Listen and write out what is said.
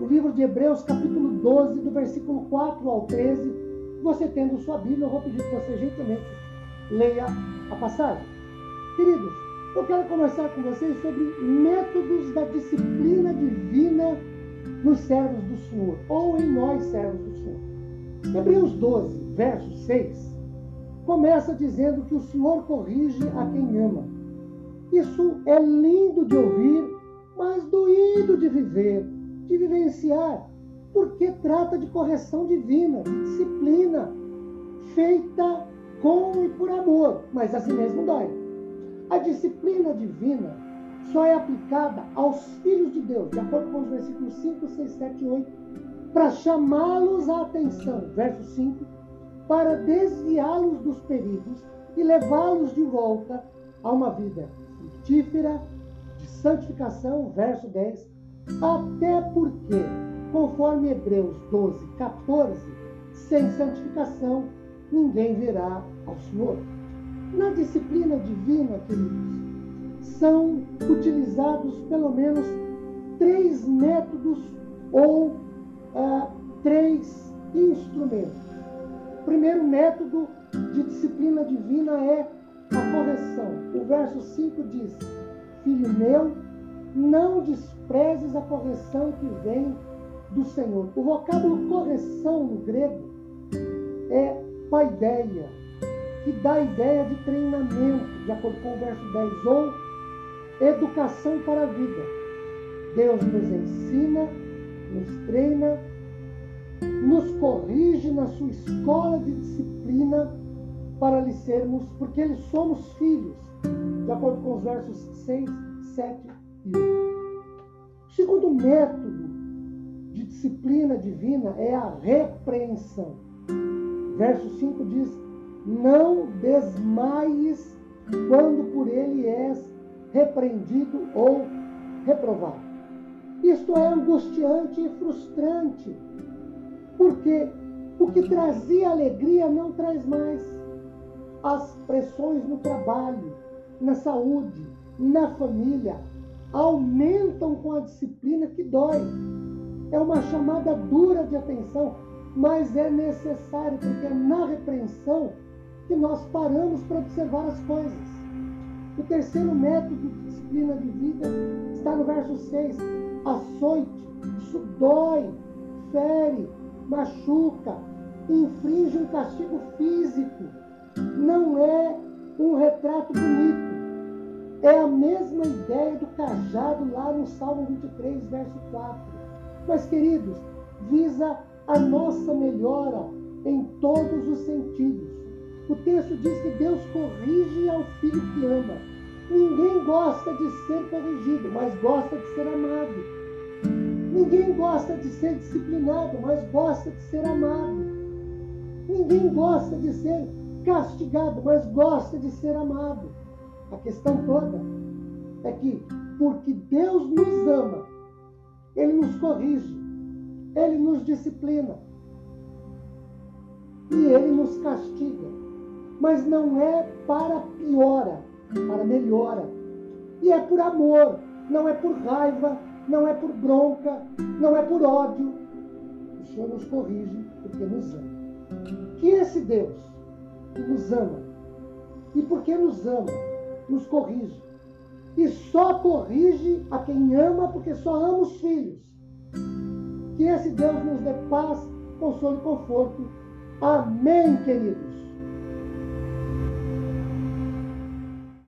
o livro de Hebreus, capítulo 12, do versículo 4 ao 13. Você tendo sua Bíblia, eu vou pedir que você gentilmente leia a passagem. Queridos, eu quero conversar com vocês sobre métodos da disciplina divina nos servos do Senhor, ou em nós, servos do Senhor. Hebreus 12, verso 6, começa dizendo que o Senhor corrige a quem ama. Isso é lindo de ouvir, mas doído de viver de vivenciar, porque trata de correção divina, de disciplina, feita com e por amor, mas assim mesmo dói. A disciplina divina só é aplicada aos filhos de Deus, de acordo com os versículos 5, 6, 7 e 8, para chamá-los à atenção, verso 5, para desviá-los dos perigos e levá-los de volta a uma vida frutífera, de santificação, verso 10, até porque, conforme Hebreus 12, 14, sem santificação ninguém verá ao Senhor. Na disciplina divina, queridos, são utilizados pelo menos três métodos ou ah, três instrumentos. O primeiro método de disciplina divina é a correção. O verso 5 diz: Filho meu, não desprezes a correção que vem do Senhor. O vocábulo correção no grego é paideia, que dá a ideia de treinamento, de acordo com o verso 10, ou educação para a vida. Deus nos ensina, nos treina, nos corrige na sua escola de disciplina para lhe sermos, porque eles somos filhos, de acordo com os versos 6, 7 o segundo método de disciplina divina é a repreensão. Verso 5 diz: Não desmaies quando por ele és repreendido ou reprovado. Isto é angustiante e frustrante, porque o que trazia alegria não traz mais. As pressões no trabalho, na saúde, na família, aumentam com a disciplina que dói. É uma chamada dura de atenção, mas é necessário, porque é na repreensão que nós paramos para observar as coisas. O terceiro método de disciplina de vida está no verso 6. Açoite, isso dói, fere, machuca, infringe um castigo físico. Não é um retrato bonito é a mesma ideia do cajado lá no Salmo 23, verso 4. Mas, queridos, visa a nossa melhora em todos os sentidos. O texto diz que Deus corrige ao filho que ama. Ninguém gosta de ser corrigido, mas gosta de ser amado. Ninguém gosta de ser disciplinado, mas gosta de ser amado. Ninguém gosta de ser castigado, mas gosta de ser amado. A questão toda é que, porque Deus nos ama, Ele nos corrige, Ele nos disciplina e Ele nos castiga. Mas não é para piora, para melhora. E é por amor, não é por raiva, não é por bronca, não é por ódio. O Senhor nos corrige porque nos ama. Que esse Deus que nos ama, e porque nos ama, nos corrige. E só corrige a quem ama, porque só ama os filhos. Que esse Deus nos dê paz, consolo e conforto. Amém, queridos.